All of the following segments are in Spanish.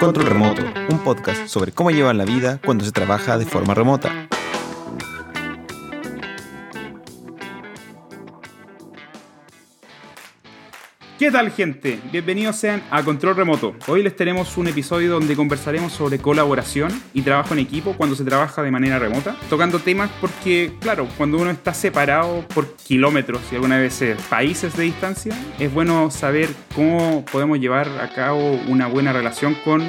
Control Remoto, un podcast sobre cómo llevar la vida cuando se trabaja de forma remota. ¿Qué tal gente? Bienvenidos sean a Control Remoto. Hoy les tenemos un episodio donde conversaremos sobre colaboración y trabajo en equipo cuando se trabaja de manera remota, tocando temas porque, claro, cuando uno está separado por kilómetros y algunas veces países de distancia, es bueno saber cómo podemos llevar a cabo una buena relación con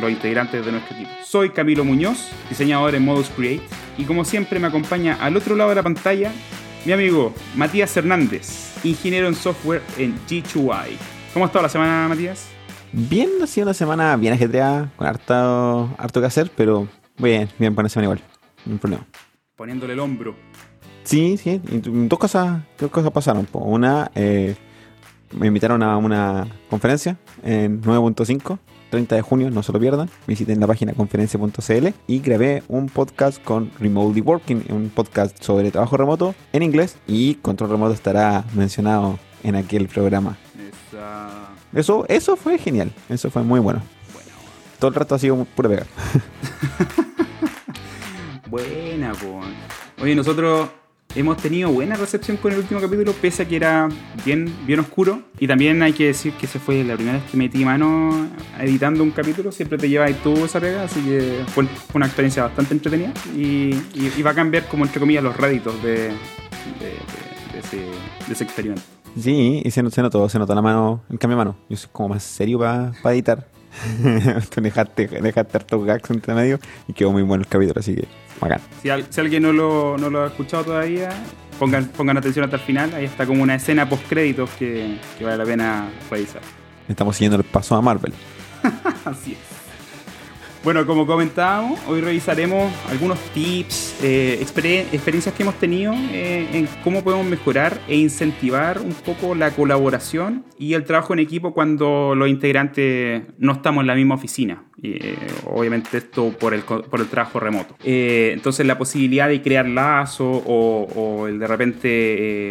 los integrantes de nuestro equipo. Soy Camilo Muñoz, diseñador en Modus Create, y como siempre me acompaña al otro lado de la pantalla mi amigo Matías Hernández, ingeniero en software en G2I. ¿Cómo ha estado la semana, Matías? Bien, ha sido una semana bien ajetreada, con harto, harto que hacer, pero bien, bien una semana igual, no hay problema. Poniéndole el hombro. Sí, sí, dos cosas, dos cosas pasaron. Una, eh, me invitaron a una conferencia en 9.5, 30 de junio, no se lo pierdan. Visiten la página conferencia.cl y grabé un podcast con Remotely Working, un podcast sobre trabajo remoto en inglés y control remoto estará mencionado en aquel programa. Esa... Eso, eso fue genial, eso fue muy bueno. Bueno, Todo el rato ha sido pura pega. buena. Oye, nosotros hemos tenido buena recepción con el último capítulo, pese a que era bien, bien oscuro. Y también hay que decir que esa fue la primera vez que metí mano editando un capítulo. Siempre te llevas tú esa pega, así que fue una experiencia bastante entretenida. Y, y- y va a cambiar, como entre comillas, los réditos de, de- de- de ese, ese experimento. Sí, y se, se notó, se notó la mano, el cambio de mano. Yo soy como más serio para editar. Tú dejaste, dejaste hartos gags entre medio y quedó muy bueno el capítulo, así que bacán. Si, al- si alguien no lo, no lo ha escuchado todavía, pongan, pongan atención hasta el final. Ahí está como una escena post créditos que, que vale la pena revisar. Estamos siguiendo el paso a Marvel. Así es. Bueno, como comentábamos, hoy revisaremos algunos tips, eh, exper- experiencias que hemos tenido eh, en cómo podemos mejorar e incentivar un poco la colaboración y el trabajo en equipo cuando los integrantes no estamos en la misma oficina. Eh, obviamente esto por el, por el trabajo remoto. Eh, entonces la posibilidad de crear lazos o, o el de repente,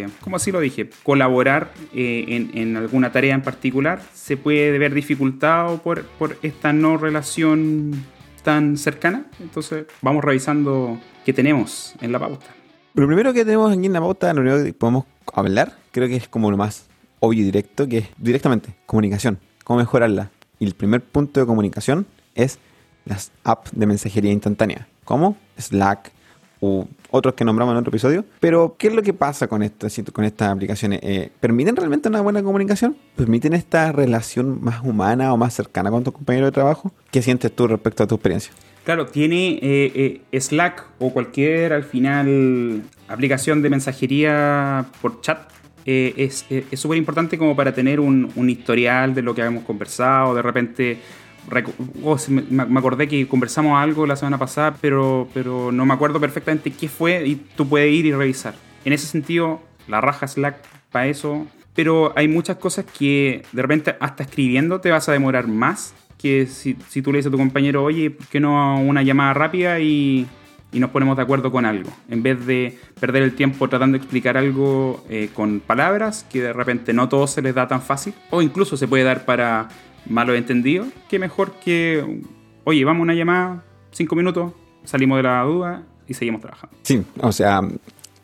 eh, como así lo dije, colaborar eh, en, en alguna tarea en particular se puede ver dificultado por, por esta no relación tan cercana. Entonces vamos revisando qué tenemos en la pauta. Lo primero que tenemos aquí en la pauta, lo primero que podemos hablar, creo que es como lo más obvio y directo, que es directamente comunicación, cómo mejorarla. Y el primer punto de comunicación es las apps de mensajería instantánea, como Slack otros que nombramos en otro episodio. Pero, ¿qué es lo que pasa con, esta, con estas aplicaciones? Eh, ¿Permiten realmente una buena comunicación? ¿Permiten esta relación más humana o más cercana con tu compañero de trabajo? ¿Qué sientes tú respecto a tu experiencia? Claro, tiene eh, eh, Slack o cualquier al final aplicación de mensajería por chat. es súper importante como para tener un, un historial de lo que hemos conversado. De repente, oh, me acordé que conversamos algo la semana pasada, pero, pero no me acuerdo perfectamente qué fue y tú puedes ir y revisar. En ese sentido, la raja Slack para eso. Pero hay muchas cosas que de repente hasta escribiendo te vas a demorar más que si, si tú le dices a tu compañero, oye, ¿por qué no una llamada rápida y, y nos ponemos de acuerdo con algo? En vez de perder el tiempo tratando de explicar algo eh, con palabras que de repente no todo se les da tan fácil, o incluso se puede dar para malos entendidos, que mejor que, oye, vamos a una llamada, cinco minutos, salimos de la duda y seguimos trabajando. Sí, o sea,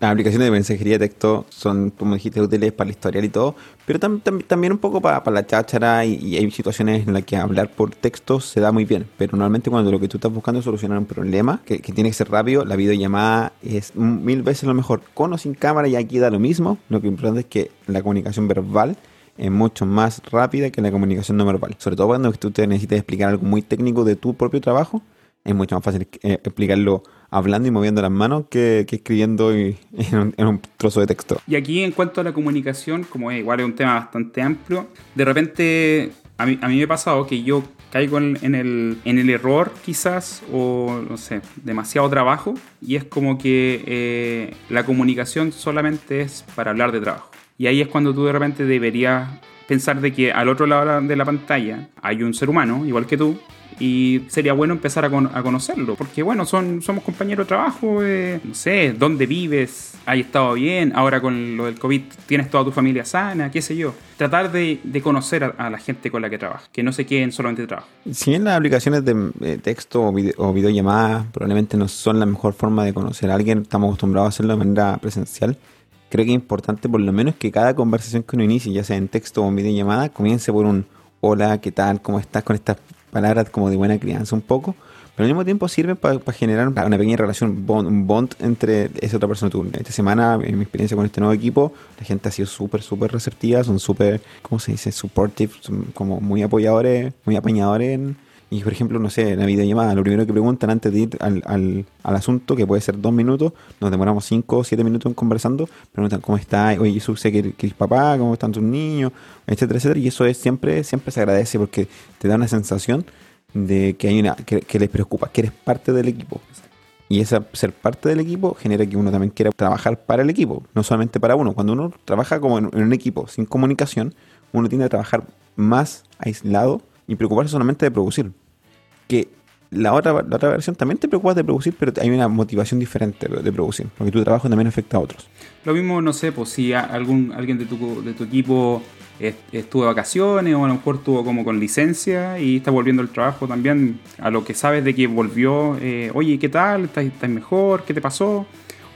las aplicaciones de mensajería de texto son, como dijiste, útiles para el historial y todo, pero tam- tam- también un poco para, para la cháchara y, hay situaciones en las que hablar por texto se da muy bien, pero normalmente cuando lo que tú estás buscando es solucionar un problema que, que tiene que ser rápido, la videollamada es mil veces lo mejor, con o sin cámara y aquí da lo mismo, lo que importante es que la comunicación verbal es mucho más rápida que la comunicación no verbal, sobre todo cuando tú te necesitas explicar algo muy técnico de tu propio trabajo, es mucho más fácil eh, explicarlo hablando y moviendo las manos que, escribiendo en, un, trozo de texto. Y aquí en cuanto a la comunicación, como es, igual es un tema bastante amplio, de repente a mí, me ha pasado que yo caigo en, en el, en el error quizás o no sé, demasiado trabajo y es como que eh, la comunicación solamente es para hablar de trabajo. Y ahí es cuando tú de repente deberías pensar de que al otro lado de la pantalla hay un ser humano, igual que tú, y sería bueno empezar a, conocerlo, porque bueno, son, somos compañeros de trabajo, eh, no sé, dónde vives, has estado bien, ahora con lo del COVID tienes toda tu familia sana, qué sé yo. Tratar de, conocer a, la gente con la que trabajas, que no se queden solamente de trabajo. Si bien las aplicaciones de texto o videollamadas probablemente no son la mejor forma de conocer a alguien, estamos acostumbrados a hacerlo de manera presencial, creo que es importante por lo menos que cada conversación que uno inicie, ya sea en texto o en videollamada, comience por un hola, ¿qué tal? ¿Cómo estás? Con estas palabras como de buena crianza un poco, pero al mismo tiempo sirven para generar una pequeña relación, un bond entre esa otra persona tú. Esta semana, en mi experiencia con este nuevo equipo, la gente ha sido súper, súper receptiva, son súper, ¿cómo se dice? Supportive, son como muy apoyadores, muy apañadores en y por ejemplo, no sé, en la videollamada, lo primero que preguntan antes de ir al, al, al asunto, que puede ser dos minutos, nos demoramos cinco o siete minutos conversando, preguntan cómo está, oye, Jesús, sé que, papá, cómo están tus niños, etcétera, etcétera. Y eso es siempre, siempre se agradece porque te da una sensación de que hay una, que, les preocupa, que eres parte del equipo. Y esa ser parte del equipo genera que uno también quiera trabajar para el equipo, no solamente para uno. Cuando uno trabaja como en, en un equipo sin comunicación, uno tiende a trabajar más aislado y preocuparse solamente de producir que la otra, la otra versión también te preocupas de producir, pero hay una motivación diferente de producir, porque tu trabajo también afecta a otros. Lo mismo, no sé, pues si algún, alguien de tu, de tu equipo estuvo de vacaciones o a lo mejor estuvo como con licencia y está volviendo al trabajo también, a lo que sabes de que volvió, eh, oye, ¿qué tal? ¿Estás, ¿Estás mejor? ¿Qué te pasó?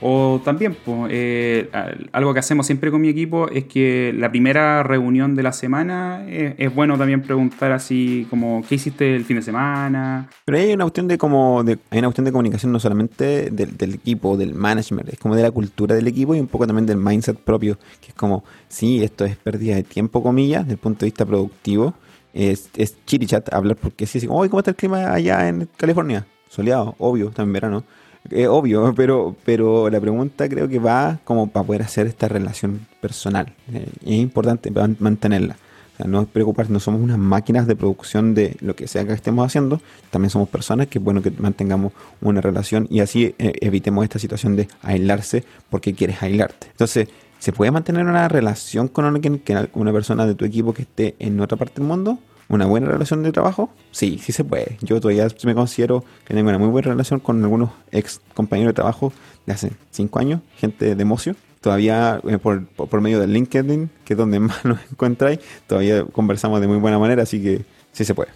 O también, pues, algo que hacemos siempre con mi equipo es que la primera reunión de la semana eh, es, bueno también preguntar así como qué hiciste el fin de semana. Pero hay una cuestión de como de, hay una cuestión de comunicación no solamente del, del, equipo, del management, es como de la cultura del equipo y un poco también del mindset propio, que es como, sí, esto es pérdida de tiempo, comillas, desde el punto de vista productivo. Es, es chirichat hablar porque sí, sí, ¿cómo está el clima allá en California? Soleado, obvio, está en verano. Es obvio, pero, pero la pregunta creo que va como para poder hacer esta relación personal. Eh, es importante mantenerla. O sea, no preocuparse, no somos unas máquinas de producción de lo que sea que estemos haciendo, también somos personas que bueno que mantengamos una relación y así eh, evitemos esta situación de aislarse porque quieres aislarte. Entonces, ¿se puede mantener una relación con una persona de tu equipo que esté en otra parte del mundo? Una buena relación de trabajo? Sí, sí se puede. Yo todavía me considero que tengo una muy buena relación con algunos ex compañeros de trabajo de hace cinco años, gente de Mocio. Todavía eh, por, por, medio del LinkedIn, que es donde más nos encontráis, todavía conversamos de muy buena manera, así que sí se puede.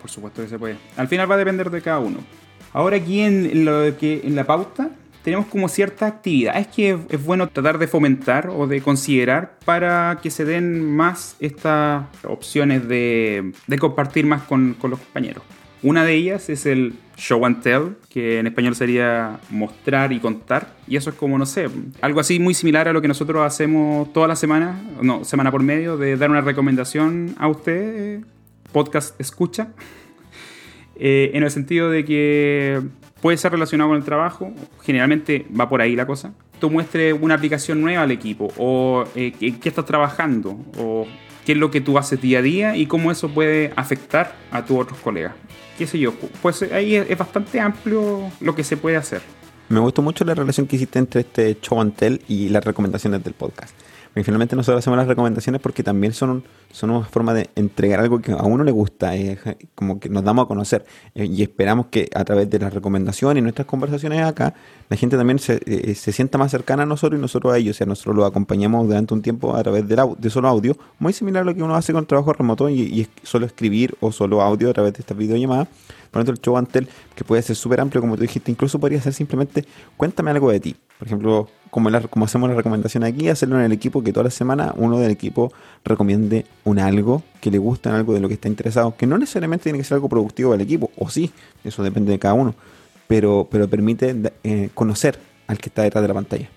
Por supuesto que se puede. Al final va a depender de cada uno. Ahora aquí en, lo que, en la pauta tenemos como cierta actividad. Es que es bueno tratar de fomentar o de considerar para que se den más estas opciones de, compartir más con, los compañeros. Una de ellas es el show and tell, que en español sería mostrar y contar. Y eso es como, no sé, algo así muy similar a lo que nosotros hacemos toda la semana, no, semana por medio, de dar una recomendación a usted, podcast escucha. Eh, en el sentido de que puede ser relacionado con el trabajo, generalmente va por ahí la cosa. Tú muestres una aplicación nueva al equipo, o eh, qué estás trabajando, o qué es lo que tú haces día a día y cómo eso puede afectar a tus otros colegas. ¿Qué sé yo? Pues ahí es, bastante amplio lo que se puede hacer. Me gustó mucho la relación que hiciste entre este show and tell y las recomendaciones del podcast. Y finalmente nosotros hacemos las recomendaciones porque también son, son una forma de entregar algo que a uno le gusta, eh, como que nos damos a conocer eh, y esperamos que a través de las recomendaciones y nuestras conversaciones acá, la gente también se, eh, se sienta más cercana a nosotros y nosotros a ellos. O sea, nosotros lo acompañamos durante un tiempo a través de, de solo audio, muy similar a lo que uno hace con trabajo remoto y, y solo escribir o solo audio a través de esta videollamada. Por ejemplo, el show Antel, que puede ser súper amplio, como tú dijiste, incluso podría ser simplemente cuéntame algo de ti. Por ejemplo, como, como hacemos la recomendación aquí, hacerlo en el equipo, que toda la semana uno del equipo recomiende un algo que le gusta, algo de lo que está interesado, que no necesariamente tiene que ser algo productivo del equipo, o sí, eso depende de cada uno, pero, pero permite eh, conocer al que está detrás de la pantalla.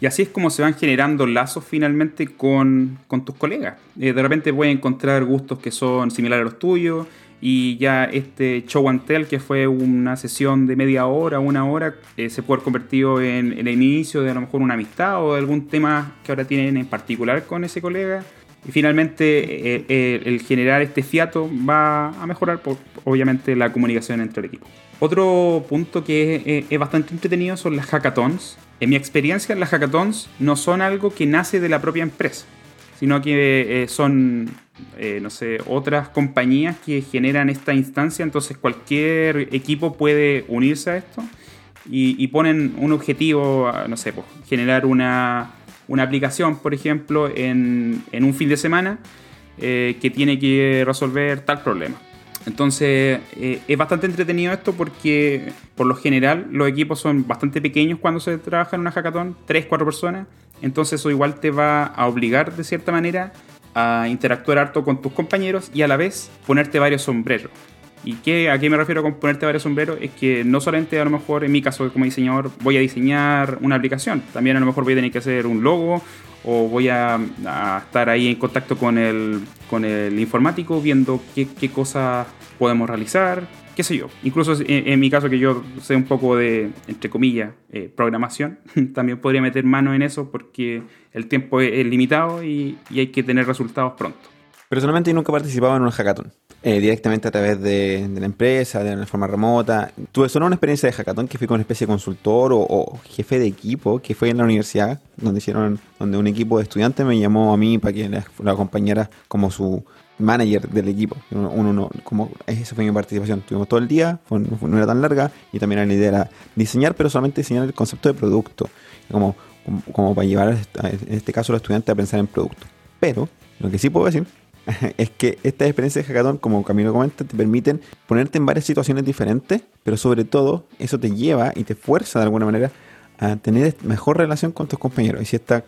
Y así es como se van generando lazos finalmente con, tus colegas. Eh, de repente puedes encontrar gustos que son similares a los tuyos, y ya este show and tell, que fue una sesión de media hora, una hora, eh, se puede haber convertido en, el inicio de a lo mejor una amistad o de algún tema que ahora tienen en particular con ese colega. Y finalmente eh, eh, el generar este fiato va a mejorar obviamente la comunicación entre el equipo. Otro punto que es, bastante entretenido son las hackathons. En mi experiencia, las hackathons no son algo que nace de la propia empresa, sino que son eh, no sé, otras compañías que generan esta instancia, entonces cualquier equipo puede unirse a esto y, ponen un objetivo, no sé, pues, generar una, aplicación, por ejemplo, en, un fin de semana eh, que tiene que resolver tal problema. Entonces eh, es bastante entretenido esto porque por lo general los equipos son bastante pequeños cuando se trabaja en una hackathon, 3, 4 personas. Entonces eso igual te va a obligar de cierta manera a interactuar harto con tus compañeros y a la vez ponerte varios sombreros. ¿Y qué, a qué me refiero con ponerte varios sombreros? Es que no solamente a lo mejor en mi caso como diseñador voy a diseñar una aplicación, también a lo mejor voy a tener que hacer un logo o voy a, estar ahí en contacto con el, con el informático viendo qué, qué cosas podemos realizar, qué sé yo. Incluso en, mi caso que yo sé un poco de, entre comillas, eh, programación, también podría meter mano en eso porque el tiempo es, limitado y, hay que tener resultados pronto. Personalmente nunca he participado en un hackathon. Eh, directamente a través de, la empresa, de una forma remota. Tuve solo una experiencia de hackathon que fui con una especie de consultor o, jefe de equipo que fue en la universidad, donde hicieron, donde un equipo de estudiantes me llamó a mí para que la acompañara como su manager del equipo. Uno, no, como, esa fue mi participación. Tuvimos todo el día, no era tan larga y también la idea era diseñar, pero solamente diseñar el concepto de producto, como, como, para llevar, en este caso, a los estudiantes a pensar en producto. Pero lo que sí puedo decir es que estas experiencias de hackathon, como Camilo comenta, te permiten ponerte en varias situaciones diferentes, pero sobre todo eso te lleva y te fuerza de alguna manera a tener mejor relación con tus compañeros. Y si esta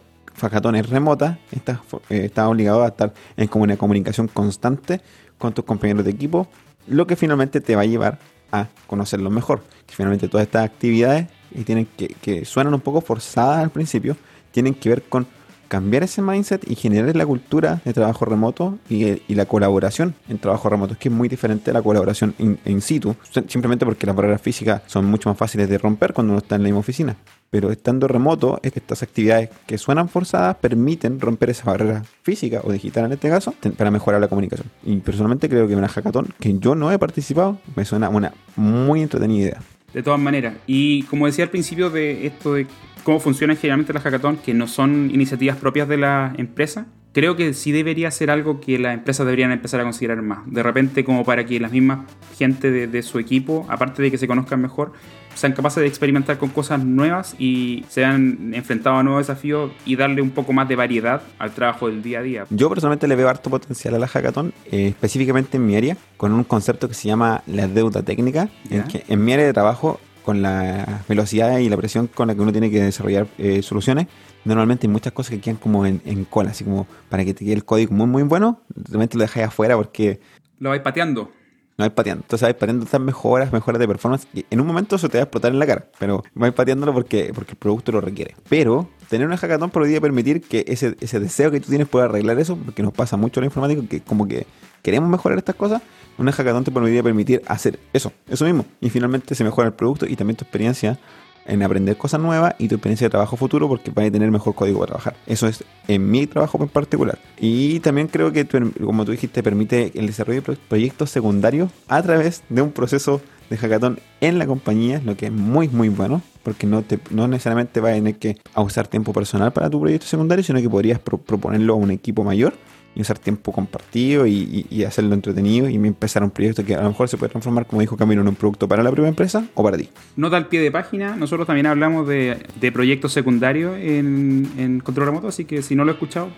es remota, estás, eh, obligado a estar en una comunicación constante con tus compañeros de equipo, lo que finalmente te va a llevar a conocerlos mejor. Que finalmente todas estas actividades y tienen que, que suenan un poco forzadas al principio, tienen que ver con cambiar ese mindset y generar la cultura de trabajo remoto y, la colaboración en trabajo remoto, es que es muy diferente a la colaboración in, situ, simplemente porque las barreras físicas son mucho más fáciles de romper cuando uno está en la misma oficina. Pero estando remoto, estas actividades que suenan forzadas permiten romper esa barrera física o digital en este caso para mejorar la comunicación. Y personalmente creo que una hackathon que yo no he participado me suena una muy entretenida idea. De todas maneras, y como decía al principio de esto de cómo funcionan generalmente las hackathons, que no son iniciativas propias de la empresa, creo que sí debería ser algo que las empresas deberían empezar a considerar más. De repente, como para que las mismas gente de, su equipo, aparte de que se conozcan mejor, sean capaces de experimentar con cosas nuevas y sean enfrentados a nuevos desafíos y darle un poco más de variedad al trabajo del día a día. Yo personalmente le veo harto potencial a la hackathon, eh, específicamente en mi área, con un concepto que se llama la deuda técnica, en que en mi área de trabajo con la velocidad y la presión con la que uno tiene que desarrollar eh, soluciones, normalmente hay muchas cosas que quedan como en, cola, así como para que te quede el código muy muy bueno, realmente lo dejáis afuera porque... Lo vais pateando. Lo vais pateando. Entonces vais pateando estas mejoras, mejoras de performance. Y en un momento eso te va a explotar en la cara, pero vais pateándolo porque, porque el producto lo requiere. Pero tener una hackathon podría permitir que ese, ese deseo que tú tienes pueda arreglar eso, porque nos pasa mucho a los informáticos que como que queremos mejorar estas cosas, una hackathon te podría permitir hacer eso, eso mismo. Y finalmente se mejora el producto y también tu experiencia en aprender cosas nuevas y tu experiencia de trabajo futuro porque vas a tener mejor código para trabajar. Eso es en mi trabajo en particular. Y también creo que, como tú dijiste, permite el desarrollo de proyectos secundarios a través de un proceso de hackathon en la compañía, lo que es muy, muy bueno, porque no, te, no necesariamente vas a tener que usar tiempo personal para tu proyecto secundario, sino que podrías proponerlo a un equipo mayor y usar tiempo compartido y, hacerlo entretenido y empezar un proyecto que a lo mejor se puede transformar, como dijo Camilo, en un producto para la propia empresa o para ti. Nota al pie de página, nosotros también hablamos de, proyectos secundarios en, control remoto, así que si no lo he escuchado,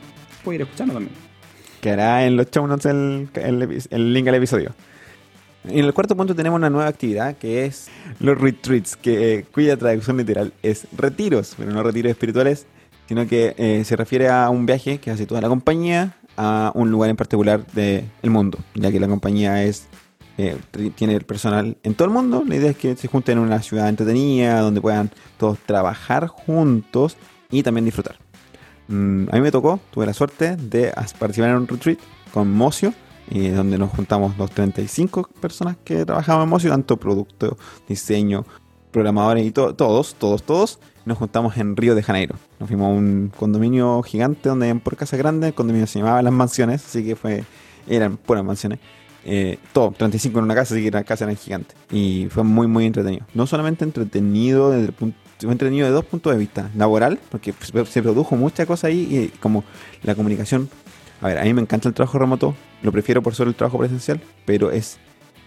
puedes ir escuchando también. Quedará en los show notes el, el, link al episodio. En el cuarto punto tenemos una nueva actividad que es los retreats, que, cuya traducción literal es retiros, pero no retiros espirituales, sino que eh, se refiere a un viaje que hace toda la compañía a un lugar en particular del mundo, ya que la compañía es eh, tiene el personal en todo el mundo. La idea es que se junten en una ciudad entretenida donde puedan todos trabajar juntos y también disfrutar. Mm, a mí me tocó, tuve la suerte de participar en un retreat con Mocio, eh, donde nos juntamos los 35 personas que trabajamos en Mocio, tanto producto, diseño, programadores y todos, todos, todos nos juntamos en Río de Janeiro. Nos fuimos a un condominio gigante donde por casa grande, el condominio se llamaba Las Mansiones, así que fue eran puras mansiones. Eh, todo, 35 en una casa, así que la casa era gigante. Y fue muy, muy entretenido. No solamente entretenido desde el punto entretenido de dos puntos de vista. Laboral, porque se produjo mucha cosa ahí y como la comunicación A ver, a mí me encanta el trabajo remoto, lo prefiero por sobre el trabajo presencial, pero es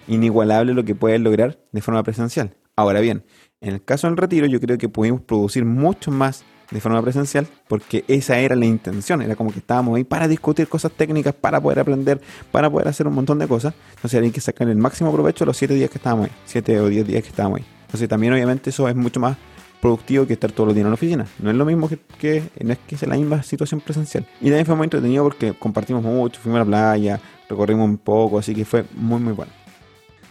inigualable lo que puedes lograr de forma presencial. Ahora bien, en el caso del retiro yo creo que pudimos producir mucho más de forma presencial porque esa era la intención, era como que estábamos ahí para discutir cosas técnicas, para poder aprender, para poder hacer un montón de cosas. Entonces hay que sacar el máximo provecho los siete días que estábamos ahí, siete o diez días que estábamos ahí. Entonces también obviamente eso es mucho más productivo que estar todos los días en la oficina. No es lo mismo que, no es que sea la misma situación presencial. Y también fue muy entretenido porque compartimos mucho, fuimos a la playa, recorrimos un poco, así que fue muy muy bueno.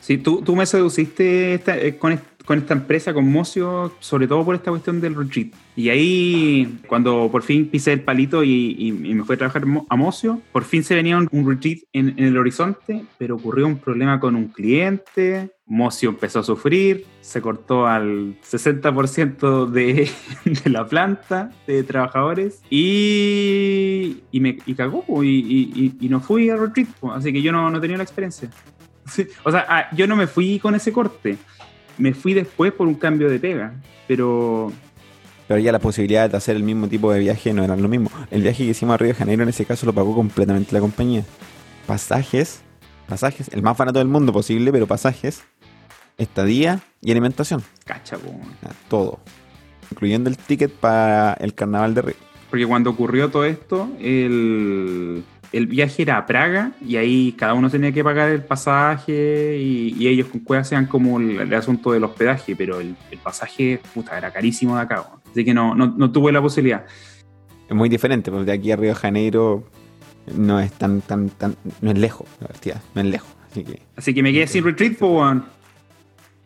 Sí, tú, tú me seduciste eh, con, con esta empresa, con Mocio, sobre todo por esta cuestión del retreat. Y ahí, cuando por fin pisé el palito y, me fui a trabajar a Mocio, por fin se venía un, retreat en, el horizonte, pero ocurrió un problema con un cliente, Mocio empezó a sufrir, se cortó al 60% de, de, la planta de trabajadores y, y me cagó y, y, no fui al retreat, así que yo no, no tenía la experiencia. O sea, ah, yo no me fui con ese corte me fui después por un cambio de pega, pero... Pero ya la posibilidad de hacer el mismo tipo de viaje no era lo mismo. El viaje que hicimos a Río de Janeiro en ese caso lo pagó completamente la compañía. Pasajes, pasajes, el más barato del mundo posible, pero pasajes, estadía y alimentación. Cacha, Todo. Incluyendo el ticket para el carnaval de Río. Porque cuando ocurrió todo esto, el, el viaje era a Praga y ahí cada uno tenía que pagar el pasaje y, ellos con cueva hacían como el, asunto del hospedaje, pero el, pasaje, puta, era carísimo de acá. Así que no, no, tuve la posibilidad. Es muy diferente, porque de aquí a Río de Janeiro no es tan, tan, tan, no es lejos, la verdad, no es lejos. Así que, así que me quedé sin retreat, pues, bueno.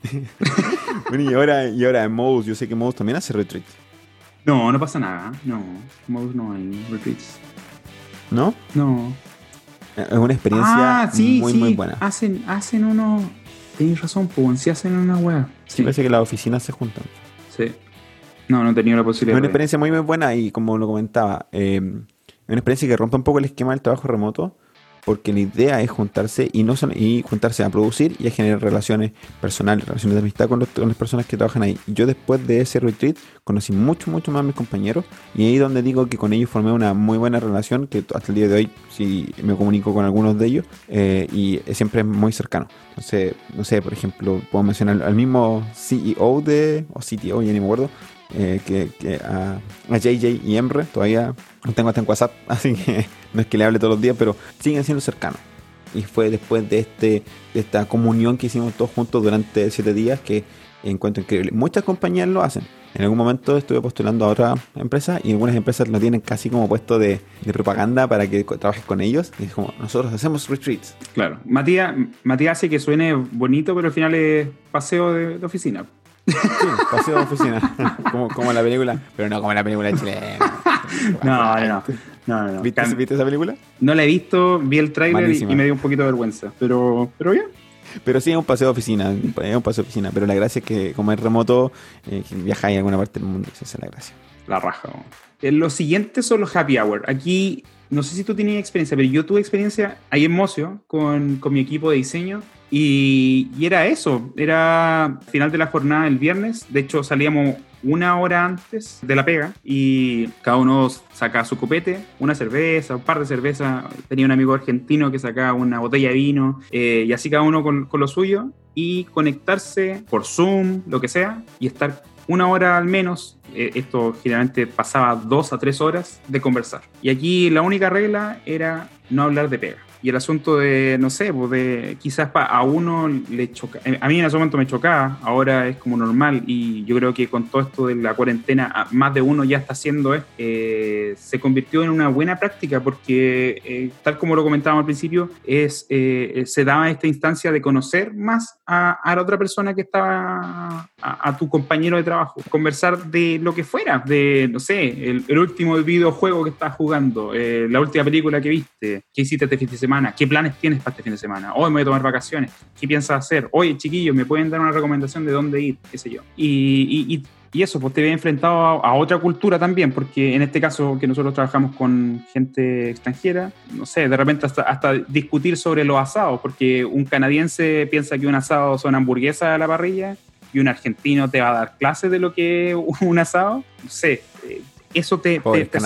bueno, y ahora, y ahora en Mouse, yo sé que Mouse también hace retreat. No, no pasa nada, no, Mouse no hay retreats. ¿No? No. Es una experiencia ah, muy, muy buena. Hacen, hacen uno. Tenéis razón, pues, si hacen una weá. Sí, parece que las oficinas se juntan. Sí. No, no he tenido la posibilidad. Es una experiencia muy, muy buena y como lo comentaba, eh, es una experiencia que rompe un poco el esquema del trabajo remoto porque la idea es juntarse y no y juntarse a producir y a generar relaciones personales, relaciones de amistad con, las personas que trabajan ahí. Yo después de ese retreat conocí mucho, mucho más a mis compañeros y ahí donde digo que con ellos formé una muy buena relación que hasta el día de hoy sí me comunico con algunos de ellos eh, y siempre es muy cercano. Entonces, no sé, por ejemplo, puedo mencionar al mismo CEO de, o CTO, ya ni me acuerdo, eh, que, a, JJ y Emre, todavía no tengo hasta en WhatsApp, así que no es que le hable todos los días, pero siguen siendo cercanos. Y fue después de, este, de esta comunión que hicimos todos juntos durante siete días que encuentro increíble. Muchas compañías lo hacen. En algún momento estuve postulando a otra empresa y algunas empresas lo tienen casi como puesto de, propaganda para que trabajes con ellos. Y es como, nosotros hacemos retreats. Claro. Matías, Matías hace que suene bonito, pero al final es paseo de oficina. Sí, paseo de oficina. como, como la película, pero no como la película chilena. no, no, no, no. ¿Viste, esa película? No la he visto, vi el tráiler y, me dio un poquito de vergüenza. Pero, pero bien. Pero sí es un paseo de oficina, es un paseo de oficina. Pero la gracia es que como es remoto, eh, viajáis a alguna parte del mundo. Esa es la gracia. La raja. Eh, los siguientes son los happy hour. Aquí, no sé si tú tenías experiencia, pero yo tuve experiencia ahí en Mocio con, con mi equipo de diseño y, era eso, era final de la jornada el viernes, de hecho salíamos una hora antes de la pega y cada uno sacaba su copete, una cerveza, un par de cervezas, tenía un amigo argentino que sacaba una botella de vino eh, y así cada uno con, con lo suyo y conectarse por Zoom, lo que sea, y estar una hora al menos, eh, esto generalmente pasaba dos a tres horas de conversar. Y aquí la única regla era no hablar de pega y el asunto de, no sé, pues de quizás a uno le choca, eh, a mí en ese momento me chocaba, ahora es como normal y yo creo que con todo esto de la cuarentena más de uno ya está haciendo esto, eh, se convirtió en una buena práctica porque eh, tal como lo comentábamos al principio, es, se daba esta instancia de conocer más a, la otra persona que estaba, a, tu compañero de trabajo, conversar de lo que fuera, de, no sé, el, el último videojuego que estás jugando, la última película que viste, qué hiciste este fin de semana ¿Qué planes tienes para este fin de semana? Hoy me voy a tomar vacaciones. ¿Qué piensas hacer? Oye, chiquillos, ¿me pueden dar una recomendación de dónde ir? ¿Qué sé yo? Y, eso, pues te ve enfrentado a, otra cultura también, porque en este caso que nosotros trabajamos con gente extranjera, no sé, de repente hasta, hasta discutir sobre los asados, porque un canadiense piensa que un asado son hamburguesas a la parrilla y un argentino te va a dar clases de lo que es un asado. No sé, eh, eso te, te,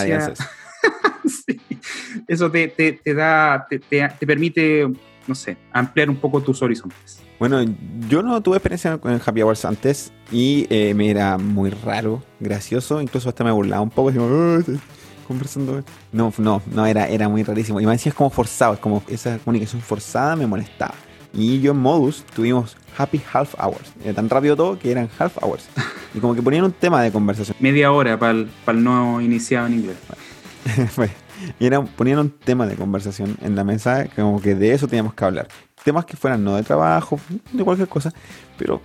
eso te, te, te da, te, te, te permite, no sé, ampliar un poco tus horizontes. Bueno, yo no tuve experiencia con Happy Hours antes y eh, me era muy raro, gracioso, incluso hasta me burlaba un poco, decimos, "Ah, estoy conversando. No, no, no, era, era muy rarísimo. Y me decía es como forzado, es como esa comunicación forzada me molestaba. Y yo en Modus tuvimos Happy Half Hours. Era tan rápido todo que eran Half Hours. Y como que ponían un tema de conversación. Media hora para el, para el no iniciado en inglés. y era, ponían un tema de conversación en la mesa, como que de eso teníamos que hablar. Temas que fueran no de trabajo, de cualquier cosa, pero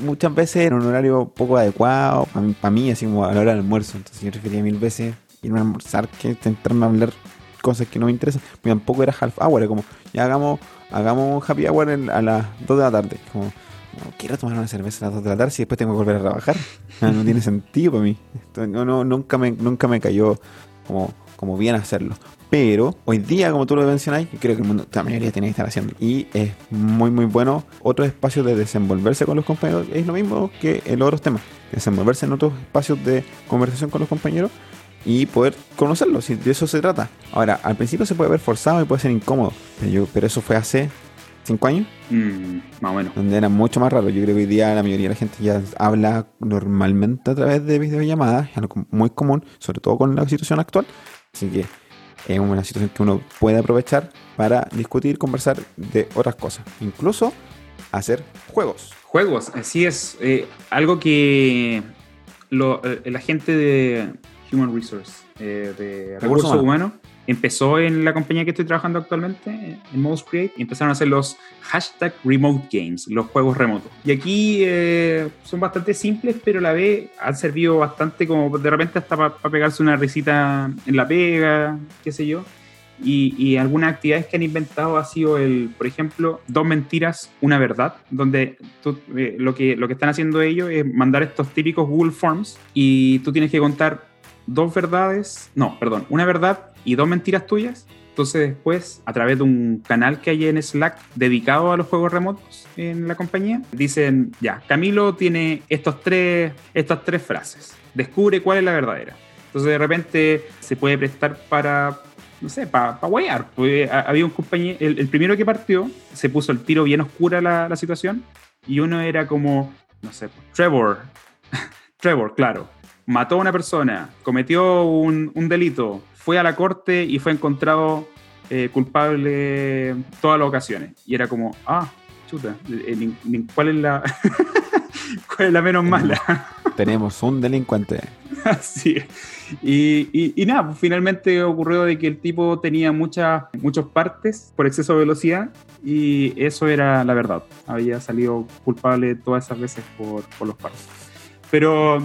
muchas veces era un horario poco adecuado para mí, pa mí, así como a la hora del almuerzo. Entonces yo prefería mil veces irme a almorzar que intentarme hablar cosas que no me interesan. Y tampoco era half hour, era como, ya hagamos, hagamos happy hour en- a las 2 de la tarde. Como, no quiero tomar una cerveza a las 2 de la tarde si después tengo que volver a trabajar. No, no tiene sentido para mí. No, no, nunca, me, nunca me cayó como, como bien hacerlo. Pero hoy día, como tú lo mencionáis, creo que el la mayoría tiene que estar haciendo. Y es muy, muy bueno. Otro espacio de desenvolverse con los compañeros es lo mismo que en los otros temas. Desenvolverse en otros espacios de conversación con los compañeros y poder conocerlos. Y de eso se trata. Ahora, al principio se puede ver forzado y puede ser incómodo. Pero eso fue hace cinco años Mm, más o menos. donde era mucho más raro. Yo creo que hoy día la mayoría de la gente ya habla normalmente a través de videollamadas, es algo muy común, sobre todo con la situación actual. Así que es una situación que uno puede aprovechar para discutir, conversar de otras cosas, incluso hacer juegos. Juegos, así es. eh, algo que lo- eh, la gente de Human Resource, eh, de recursos humanos. humanos, empezó en la compañía que estoy trabajando actualmente, en Modus Create, y empezaron a hacer los hashtag remote games, los juegos remotos. Y aquí eh, son bastante simples, pero a la vez han servido bastante como de repente hasta para pegarse una risita en la pega, qué sé yo. Y, y algunas actividades que han inventado ha sido el, por ejemplo, dos mentiras, una verdad, donde tú, eh, lo, que, lo que están haciendo ellos es mandar estos típicos Google Forms y tú tienes que contar dos verdades, no, perdón, una verdad y dos mentiras tuyas. Entonces después, a través de un canal que hay en Slack dedicado a los juegos remotos en la compañía, dicen, ya, Camilo tiene estos tres, estas tres frases, descubre cuál es la verdadera. Entonces de repente se puede prestar para no sé, para pa guayar. Pues, ha- había un compañero, el, el primero que partió, se puso el tiro bien oscura la, la situación, y uno era como, no sé, Trevor, Trevor, claro, mató a una persona, cometió un, un delito, fue a la corte y fue encontrado eh, culpable todas las ocasiones. Y era como, ah, chuta, eh, ¿cuál es la, cuál es la menos mala? Tenemos un delincuente. Así. Y, y- y nada, pues, finalmente ocurrió de que el tipo tenía muchas muchas partes por exceso de velocidad y eso era la verdad. Había salido culpable todas esas veces por, por los partes. Pero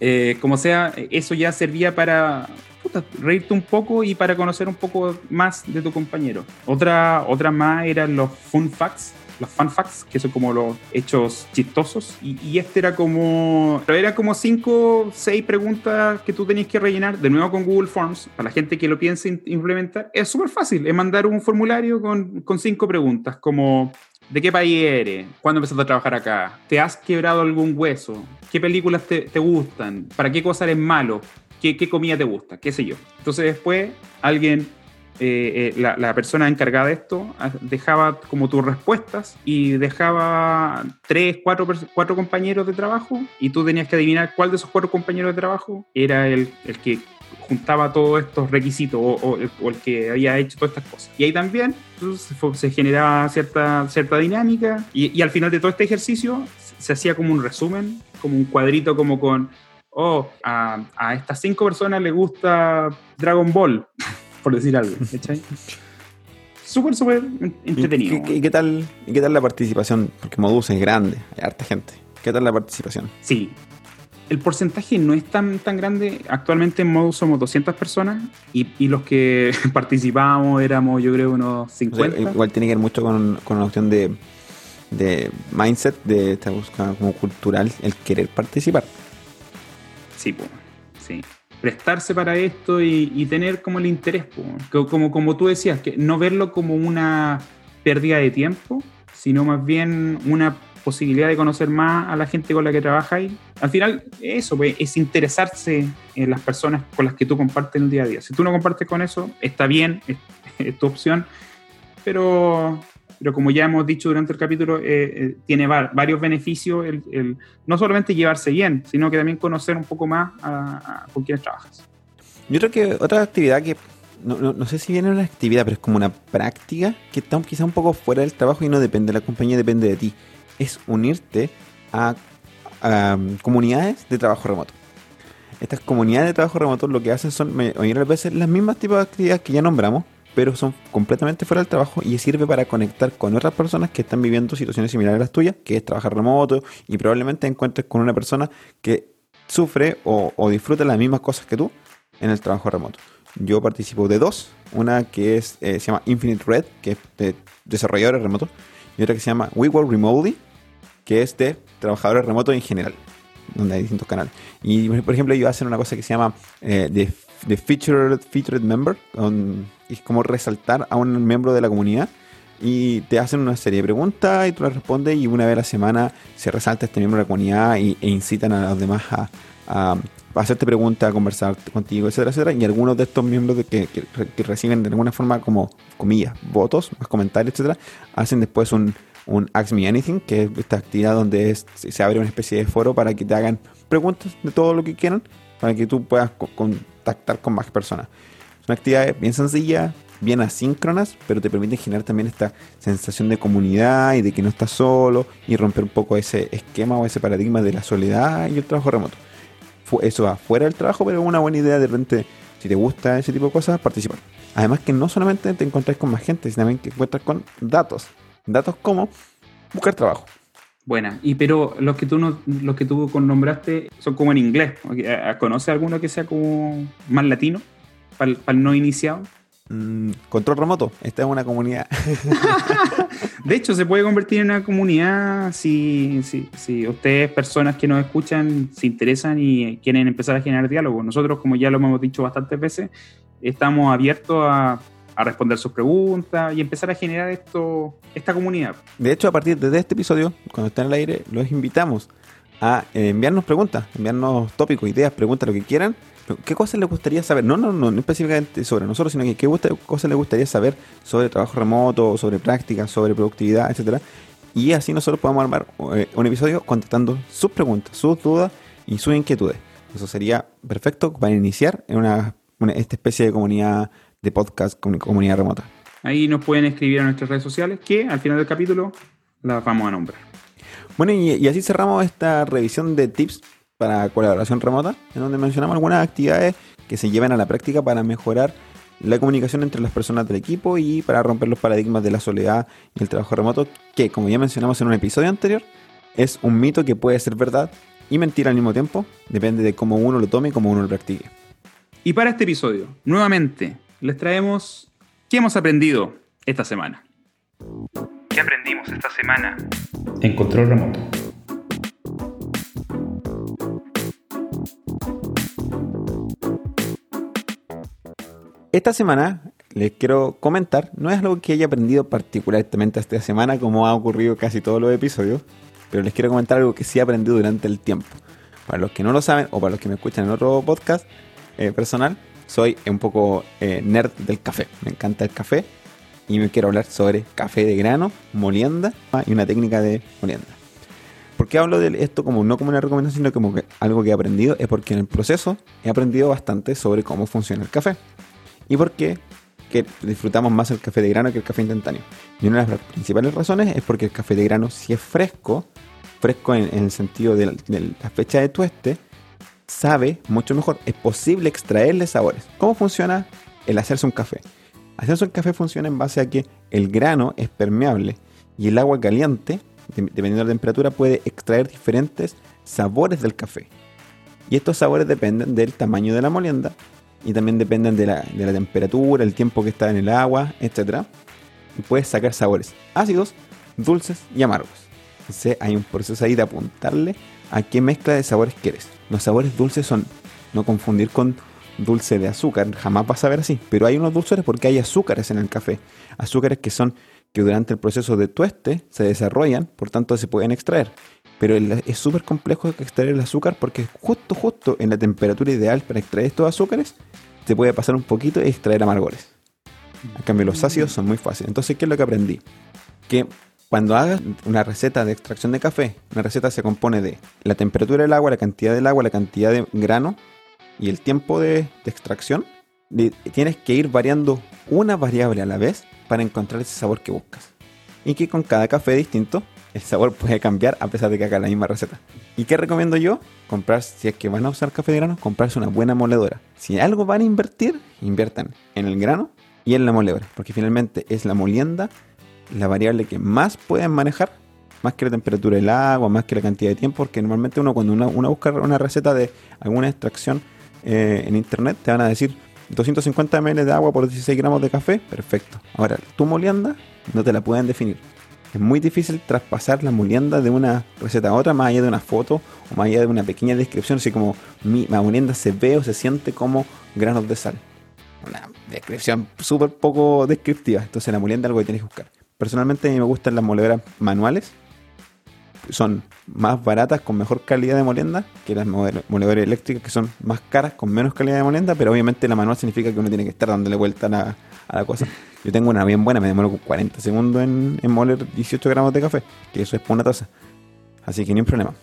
eh, como sea, eso ya servía para puta, reírte un poco y para conocer un poco más de tu compañero. Otra, otra más eran los fun facts, los fun facts, que son como los hechos chistosos. Y, y este era como, era como cinco, seis preguntas que tú tenías que rellenar, de nuevo con Google Forms, para la gente que lo piense implementar. Es súper fácil, es mandar un formulario con, con cinco preguntas, como ¿De qué país eres? ¿Cuándo empezaste a trabajar acá? ¿Te has quebrado algún hueso? ¿Qué películas te, te gustan? ¿Para qué cosa eres malo? ¿Qué, ¿Qué comida te gusta? ¿Qué sé yo? Entonces después alguien, eh, eh, la, la persona encargada de esto, ah, dejaba como tus respuestas y dejaba tres, cuatro, cuatro compañeros de trabajo y tú tenías que adivinar cuál de esos cuatro compañeros de trabajo era el, el que juntaba todos estos requisitos o, o o el que había hecho todas estas cosas. Y ahí también fue- se generaba cierta, cierta dinámica y, y al final de todo este ejercicio se, se hacía como un resumen, como un cuadrito como con, oh, a, a estas cinco personas les gusta Dragon Ball, por decir algo. ¿cachai? Súper, súper ¿Y entretenido. qué, qué- qué tal, ¿Y qué tal la participación? Porque Modus es grande, hay harta gente. ¿Qué tal la participación? Sí. El porcentaje no es tan, tan grande. Actualmente en Modus somos 200 personas y, y los que participábamos éramos, yo creo, unos O sea, 50. igual tiene que ver mucho con, con una cuestión de, de mindset, de esta búsqueda como cultural, el querer participar. Sí, po, sí. Prestarse para esto y, tener como el interés. Co- como, como tú decías, que no verlo como una pérdida de tiempo, sino más bien una posibilidad de conocer más a la gente con la que trabajáis. Al final, eso pues, es interesarse en las personas con las que tú compartes el día a día. Si tú no compartes con eso, está bien, es, tu opción, pero, pero como ya hemos dicho durante el capítulo, eh, eh, tiene varios beneficios el, no solamente llevarse bien, sino que también conocer un poco más a, con quienes trabajas. Yo creo que otra actividad que no, no, sé si viene una actividad, pero es como una práctica que está quizá un poco fuera del trabajo y no depende de la compañía, depende de ti. Es unirte a, um, comunidades de trabajo remoto. Estas comunidades de trabajo remoto lo que hacen son, a veces, las mismas tipos de actividades que ya nombramos, pero son completamente fuera del trabajo y sirve para conectar con otras personas que están viviendo situaciones similares a las tuyas, que es trabajar remoto y probablemente encuentres con una persona que sufre o, disfruta las mismas cosas que tú en el trabajo remoto. Yo participo de dos. Una que es, eh, se llama Infinite Red, que es de desarrolladores remotos. Y otra que se llama We Work Remotely, que es de trabajadores remotos en general, donde hay distintos canales. Y por ejemplo, ellos hacen una cosa que se llama eh, the, featured, featured Member, es como resaltar a un miembro de la comunidad y te hacen una serie de preguntas y tú las respondes y una vez a la semana se resalta este miembro de la comunidad y, e incitan a los demás a, hacerte preguntas, a conversar contigo, etcétera, etcétera. Y algunos de estos miembros de que, reciben de alguna forma como, comillas, votos, más comentarios, etcétera, hacen después un, un Ask Me Anything, que es esta actividad donde se abre una especie de foro para que te hagan preguntas de todo lo que quieran, para que tú puedas contactar con más personas. Es una actividad bien sencilla, bien asíncronas, pero te permite generar también esta sensación de comunidad y de que no estás solo y romper un poco ese esquema o ese paradigma de la soledad y el trabajo remoto eso va fuera del trabajo, pero es una buena idea de repente, si te gusta ese tipo de cosas, participar. Además que no solamente te encuentras con más gente, sino también que encuentras con datos. Datos como buscar trabajo. Buena, y pero los que tú no, los que tú nombraste son como en inglés. ¿Conoces alguno que sea como más latino? Para el no iniciado. Mm, control remoto, esta es una comunidad. de hecho, se puede convertir en una comunidad si, si, ustedes, personas que nos escuchan, se interesan y quieren empezar a generar diálogo. Nosotros, como ya lo hemos dicho bastantes veces, estamos abiertos a, responder sus preguntas y empezar a generar esto, esta comunidad. De hecho, a partir de este episodio, cuando está en el aire, los invitamos a enviarnos preguntas, enviarnos tópicos, ideas, preguntas, lo que quieran ¿Qué cosas le gustaría saber? No, no, no, no específicamente sobre nosotros, sino que qué cosas le gustaría saber sobre trabajo remoto, sobre prácticas, sobre productividad, etcétera. Y así nosotros podemos armar eh, un episodio contestando sus preguntas, sus dudas y sus inquietudes. Eso sería perfecto para iniciar en una, esta especie de comunidad de podcast, comunidad remota. Ahí nos pueden escribir a nuestras redes sociales que al final del capítulo las vamos a nombrar. Bueno, y así cerramos esta revisión de tips para colaboración remota, en donde mencionamos algunas actividades que se llevan a la práctica para mejorar la comunicación entre las personas del equipo y para romper los paradigmas de la soledad y el trabajo remoto, que como ya mencionamos en un episodio anterior, es un mito que puede ser verdad y mentira al mismo tiempo, depende de cómo uno lo tome y cómo uno lo practique. Y para este episodio, nuevamente, les traemos qué hemos aprendido esta semana. ¿Qué aprendimos esta semana en control remoto? Esta semana les quiero comentar, no es algo que haya aprendido particularmente esta semana, como ha ocurrido casi todos los episodios, pero les quiero comentar algo que sí he aprendido durante el tiempo. Para los que no lo saben o para los que me escuchan en otro podcast eh, personal, soy un poco eh, nerd del café. Me encanta el café y me quiero hablar sobre café de grano, molienda y una técnica de molienda. ¿Por qué hablo de esto como no como una recomendación, sino como algo que he aprendido? Es porque en el proceso he aprendido bastante sobre cómo funciona el café y por qué que disfrutamos más el café de grano que el café instantáneo. Y una de las principales razones es porque el café de grano, si es fresco, fresco en, el sentido de la, fecha de tueste, sabe mucho mejor. Es posible extraerle sabores. ¿Cómo funciona el hacerse un café? Hacerse un café funciona en base a que el grano es permeable y el agua caliente, dependiendo de la temperatura, puede extraer diferentes sabores del café. Y estos sabores dependen del tamaño de la molienda y también dependen de la, temperatura, el tiempo que está en el agua, etc. Y puedes sacar sabores ácidos, dulces y amargos. Entonces hay un proceso ahí de apuntarle a qué mezcla de sabores quieres. Los sabores dulces son no confundir con dulce de azúcar, jamás vas a ver así. Pero hay unos dulces porque hay azúcares en el café. Azúcares que son que durante el proceso de tueste se desarrollan, por tanto se pueden extraer. Pero es súper complejo extraer el azúcar porque justo, justo en la temperatura ideal para extraer estos azúcares, se puede pasar un poquito y extraer amargores. En cambio, los ácidos son muy fáciles. Entonces, ¿qué es lo que aprendí? Que cuando hagas una receta de extracción de café, una receta se compone de la temperatura del agua, la cantidad del agua, la cantidad de grano y el tiempo de, extracción. tienes que ir variando una variable a la vez para encontrar ese sabor que buscas. Y que con cada café distinto, el sabor puede cambiar a pesar de que haga la misma receta. ¿Y qué recomiendo yo? Comprar, si es que van a usar café de grano, comprarse una buena moledora. Si algo van a invertir, inviertan en el grano y en la moledora, porque finalmente es la molienda la variable que más pueden manejar, más que la temperatura del agua, más que la cantidad de tiempo, porque normalmente uno cuando uno, busca una receta de alguna extracción eh, en internet, te van a decir 250 ml de agua por 16 gramos de café, perfecto. Ahora, tu molienda no te la pueden definir. Es muy difícil traspasar la molienda de una receta a otra, más allá de una foto o más allá de una pequeña descripción, así como mi, molienda se ve o se siente como granos de sal una descripción súper poco descriptiva. Entonces la molienda es algo que tienes que buscar. Personalmente a mí me gustan las molederas manuales. Son más baratas, con mejor calidad de molienda que las molederas eléctricas, que son más caras, con menos calidad de molienda. Pero obviamente la manual significa que uno tiene que estar dándole vuelta a la, cosa. Yo tengo una bien buena, me demoro 40 segundos en, en moler 18 gramos de café, que eso es por una taza. Así que ni un problema.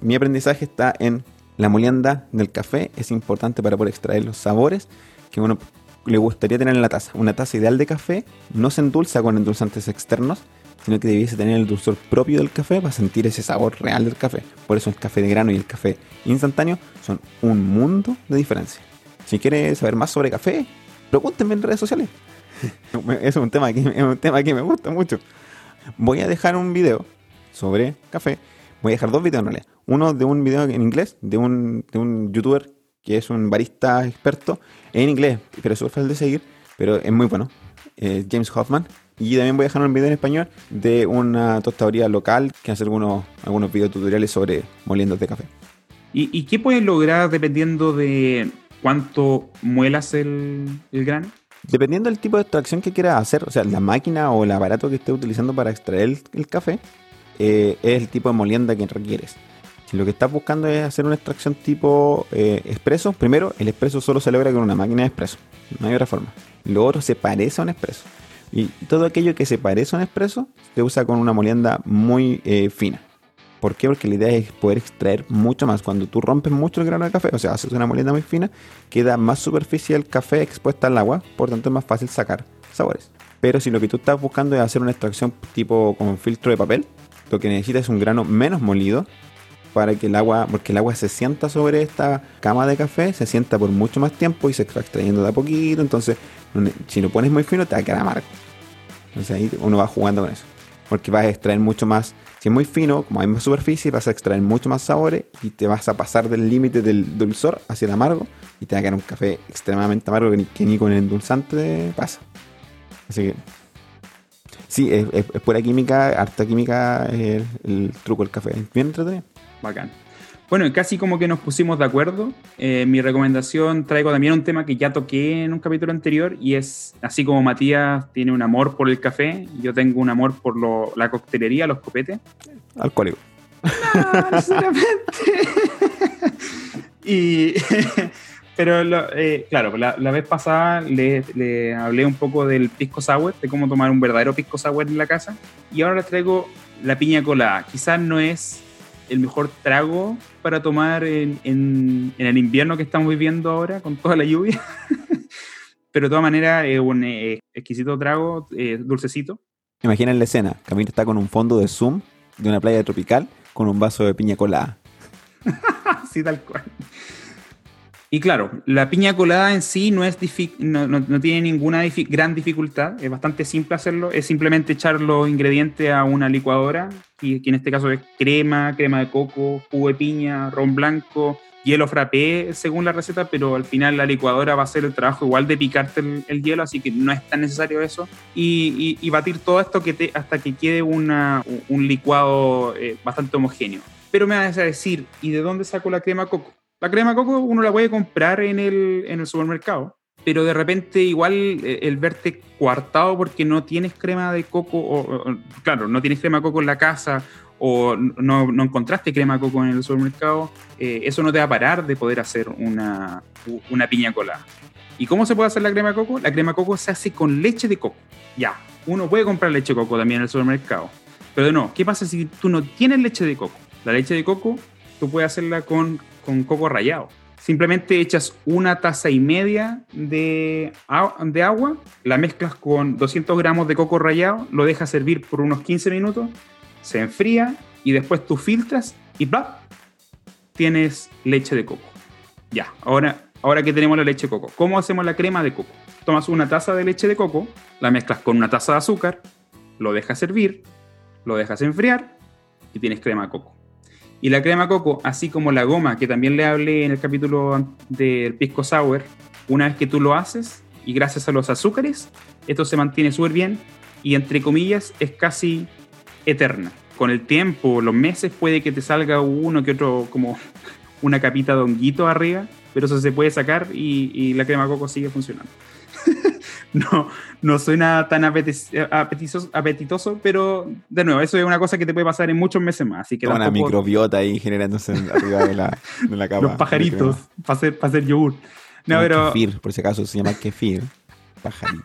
mi aprendizaje está en la molienda del café. Es importante para poder extraer los sabores que uno le gustaría tener en la taza. Una taza ideal de café no se endulza con endulzantes externos, sino que debiese tener el dulzor propio del café para sentir ese sabor real del café. Por eso el café de grano y el café instantáneo son un mundo de diferencia. Si quieres saber más sobre café, pregúntenme en redes sociales. es un tema que, un tema que me gusta mucho. Voy a dejar un video sobre café. Voy a dejar dos videos en realidad. Uno de un video en inglés de un, de un youtuber que es un barista experto en inglés, pero es fácil de seguir, pero es muy bueno. James Hoffman. Y también voy a dejar un video en español de una tostadoría local que hace algunos, algunos videotutoriales sobre moliendos de café. ¿Y, qué puedes lograr dependiendo de cuánto muelas el, el grano? Dependiendo del tipo de extracción que quieras hacer, o sea, la máquina o el aparato que estés utilizando para extraer el, café, eh, es el tipo de molienda que requieres. Si lo que estás buscando es hacer una extracción tipo eh, expreso, primero, el expreso solo se logra con una máquina de expreso. No hay otra forma. Lo otro se parece a un expreso. Y todo aquello que se parece a un expreso se usa con una molienda muy eh, fina. ¿Por qué? Porque la idea es poder extraer mucho más. Cuando tú rompes mucho el grano de café, o sea, haces una molienda muy fina, queda más superficie del café expuesta al agua, por tanto es más fácil sacar sabores. Pero si lo que tú estás buscando es hacer una extracción tipo con filtro de papel, lo que necesitas es un grano menos molido, para que el agua, porque el agua se sienta sobre esta cama de café, se sienta por mucho más tiempo y se está extrayendo de a poquito, entonces si lo pones muy fino te va a quedar amargo. Entonces ahí uno va jugando con eso. Porque vas a extraer mucho más, si es muy fino, como hay más superficie, vas a extraer mucho más sabores y te vas a pasar del límite del dulzor hacia el amargo y te va a quedar un café extremadamente amargo que ni, con el endulzante pasa. Así que Sí, es, pura química, harta química el, el, truco del café. Bien entretenido. Bacán. Bueno, casi como que nos pusimos de acuerdo. Eh, mi recomendación traigo también un tema que ya toqué en un capítulo anterior y es, así como Matías tiene un amor por el café, yo tengo un amor por la coctelería, los copetes. Alcohólico. No, necesariamente. y, pero eh, claro, la, vez pasada le, le, hablé un poco del pisco sour, de cómo tomar un verdadero pisco sour en la casa. Y ahora les traigo la piña colada. Quizás no es el mejor trago para tomar en, en, el invierno que estamos viviendo ahora con toda la lluvia. Pero de todas maneras es un eh, exquisito trago, eh, dulcecito. Imaginen la escena, Camilo está con un fondo de zoom de una playa tropical con un vaso de piña colada. sí, tal cual. Y claro, la piña colada en sí no, es no, no, tiene ninguna gran dificultad, es bastante simple hacerlo, es simplemente echar los ingredientes a una licuadora, y que en este caso es crema, crema de coco, jugo de piña, ron blanco, hielo frappé según la receta, pero al final la licuadora va a hacer el trabajo igual de picarte el, hielo, así que no es tan necesario eso. Y, batir todo esto hasta que quede una, un licuado eh, bastante homogéneo. Pero me vas a decir, ¿y de dónde saco la crema coco? La crema de coco uno la puede comprar en el, en el supermercado, pero de repente igual eh, el verte coartado porque no tienes crema de coco, o, claro, no tienes crema de coco en la casa o no, no encontraste crema de coco en el supermercado, eh, eso no te va a parar de poder hacer una, una piña colada. ¿Y cómo se puede hacer la crema de coco? La crema de coco se hace con leche de coco. Ya, uno puede comprar leche de coco también en el supermercado. Pero no, ¿qué pasa si tú no tienes leche de coco? La leche de coco, tú puedes hacerla con, con coco rallado. Simplemente echas una taza y media de, de agua, la mezclas con 200 gramos de coco rallado, lo dejas servir por unos 15 minutos, se enfría y después tú filtras y ¡bla! Tienes leche de coco. Ya, ahora, ahora que tenemos la leche de coco, ¿cómo hacemos la crema de coco? Tomas una taza de leche de coco, la mezclas con una taza de azúcar, lo dejas servir, lo dejas enfriar y tienes crema de coco. Y la crema coco, así como la goma, que también le hablé en el capítulo del pisco sour, una vez que tú lo haces y gracias a los azúcares, esto se mantiene súper bien y entre comillas es casi eterna. Con el tiempo, los meses, puede que te salga uno que otro, como una capita de honguito arriba, pero eso se puede sacar y, y la crema coco sigue funcionando. no, no suena tan apetitoso, apetitoso, pero de nuevo, eso es una cosa que te puede pasar en muchos meses más. Así que una microbiota ahí generándose arriba de la, de la capa. Los pajaritos, para hacer, para hacer yogur. No, pero... Kefir, por si acaso se llama kefir. Pajarito.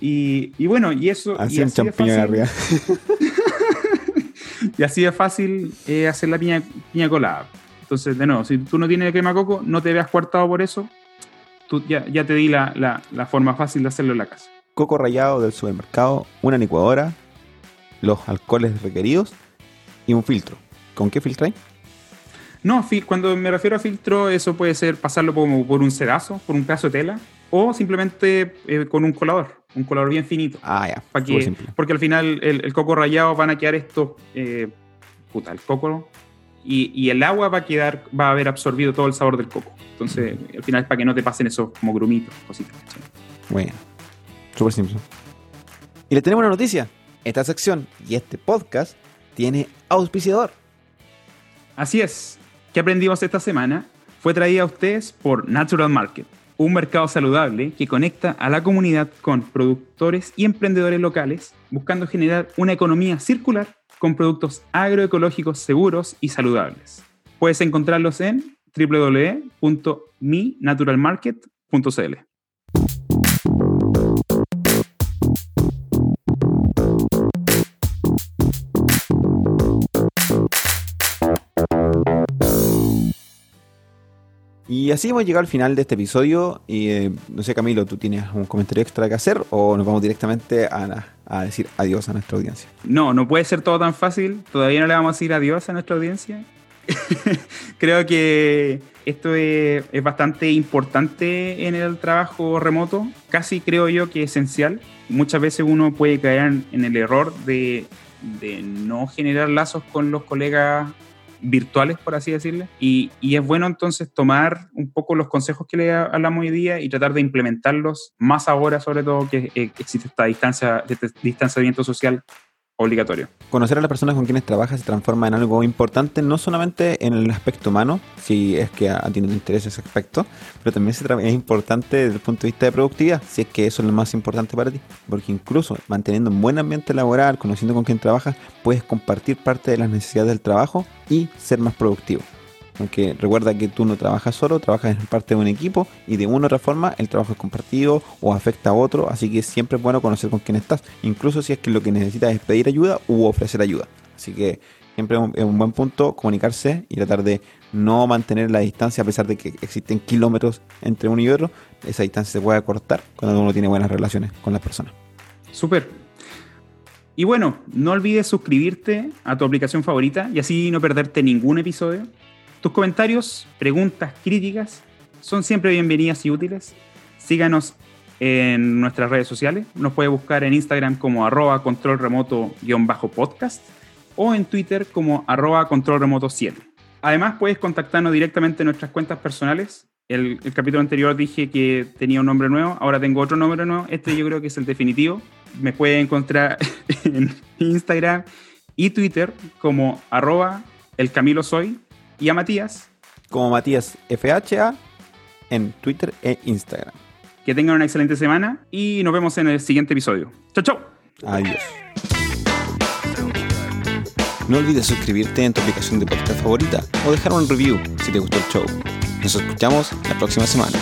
Y, y bueno, y eso. Así y así champiñón arriba. y así de fácil eh, hacer la piña, piña colada. Entonces, de nuevo, si tú no tienes crema coco, no te veas cuartado por eso ya, te di la, forma fácil de hacerlo en la casa. Coco rallado del supermercado, una licuadora, los alcoholes requeridos y un filtro. ¿Con qué filtráis? No, cuando me refiero a filtro, eso puede ser pasarlo como por un sedazo, por un pedazo de tela, o simplemente eh, con un colador, un colador bien finito. Ah, ya. porque al final el, coco rallado van a quedar estos. Eh, puta, el coco y, el agua va a quedar, va a haber absorbido todo el sabor del coco. Entonces, al final es para que no te pasen esos como grumitos, cositas. Bueno, súper simple. Y le tenemos una noticia. Esta sección y este podcast tiene auspiciador. Así es. ¿Qué aprendimos esta semana? Fue traída a ustedes por Natural Market, un mercado saludable que conecta a la comunidad con productores y emprendedores locales, buscando generar una economía circular con productos agroecológicos seguros y saludables. Puedes encontrarlos en www.minaturalmarket.cl. Y así hemos llegado al final de este episodio. Y eh, no sé, Camilo, ¿tú tienes un comentario extra que hacer o nos vamos directamente a, decir adiós a nuestra audiencia? No, no puede ser todo tan fácil. Todavía no le vamos a decir adiós a nuestra audiencia. Creo que esto es, bastante importante en el trabajo remoto. Casi creo yo que es esencial. Muchas veces uno puede caer en el error de no generar lazos con los colegas virtuales, por así decirle. Y, es bueno entonces tomar un poco los consejos que le hablamos hoy día y tratar de implementarlos más ahora, sobre todo que eh, existe esta distancia, este distanciamiento social obligatorio. Conocer a las personas con quienes trabajas se transforma en algo importante, no solamente en el aspecto humano, si es que a, ti no te interesa ese aspecto, pero también es importante desde el punto de vista de productividad, si es que eso es lo más importante para ti. Porque incluso manteniendo un buen ambiente laboral, conociendo con quién trabajas, puedes compartir parte de las necesidades del trabajo y ser más productivo. Aunque recuerda que tú no trabajas solo, trabajas en parte de un equipo y de una u otra forma el trabajo es compartido o afecta a otro, así que siempre es bueno conocer con quién estás, incluso si es que lo que necesitas es pedir ayuda u ofrecer ayuda. Así que siempre es un buen punto comunicarse y tratar de no mantener la distancia a pesar de que existen kilómetros entre uno y otro, esa distancia se puede acortar cuando uno tiene buenas relaciones con las personas. Súper. Y bueno, no olvides suscribirte a tu aplicación favorita y así no perderte ningún episodio. Tus comentarios, preguntas, críticas son siempre bienvenidas y útiles. Síganos en nuestras redes sociales. Nos puede buscar en Instagram como arroba control remoto-podcast o en Twitter como arroba control remoto 7. Además, puedes contactarnos directamente en nuestras cuentas personales. El, el, capítulo anterior dije que tenía un nombre nuevo, ahora tengo otro nombre nuevo. Este yo creo que es el definitivo. Me puede encontrar en Instagram y Twitter como arroba el Camilo Soy y a Matías como Matías FHA en Twitter e Instagram. Que tengan una excelente semana y nos vemos en el siguiente episodio. Chao, chao. Adiós. No olvides suscribirte en tu aplicación de podcast favorita o dejar un review si te gustó el show. Nos escuchamos la próxima semana.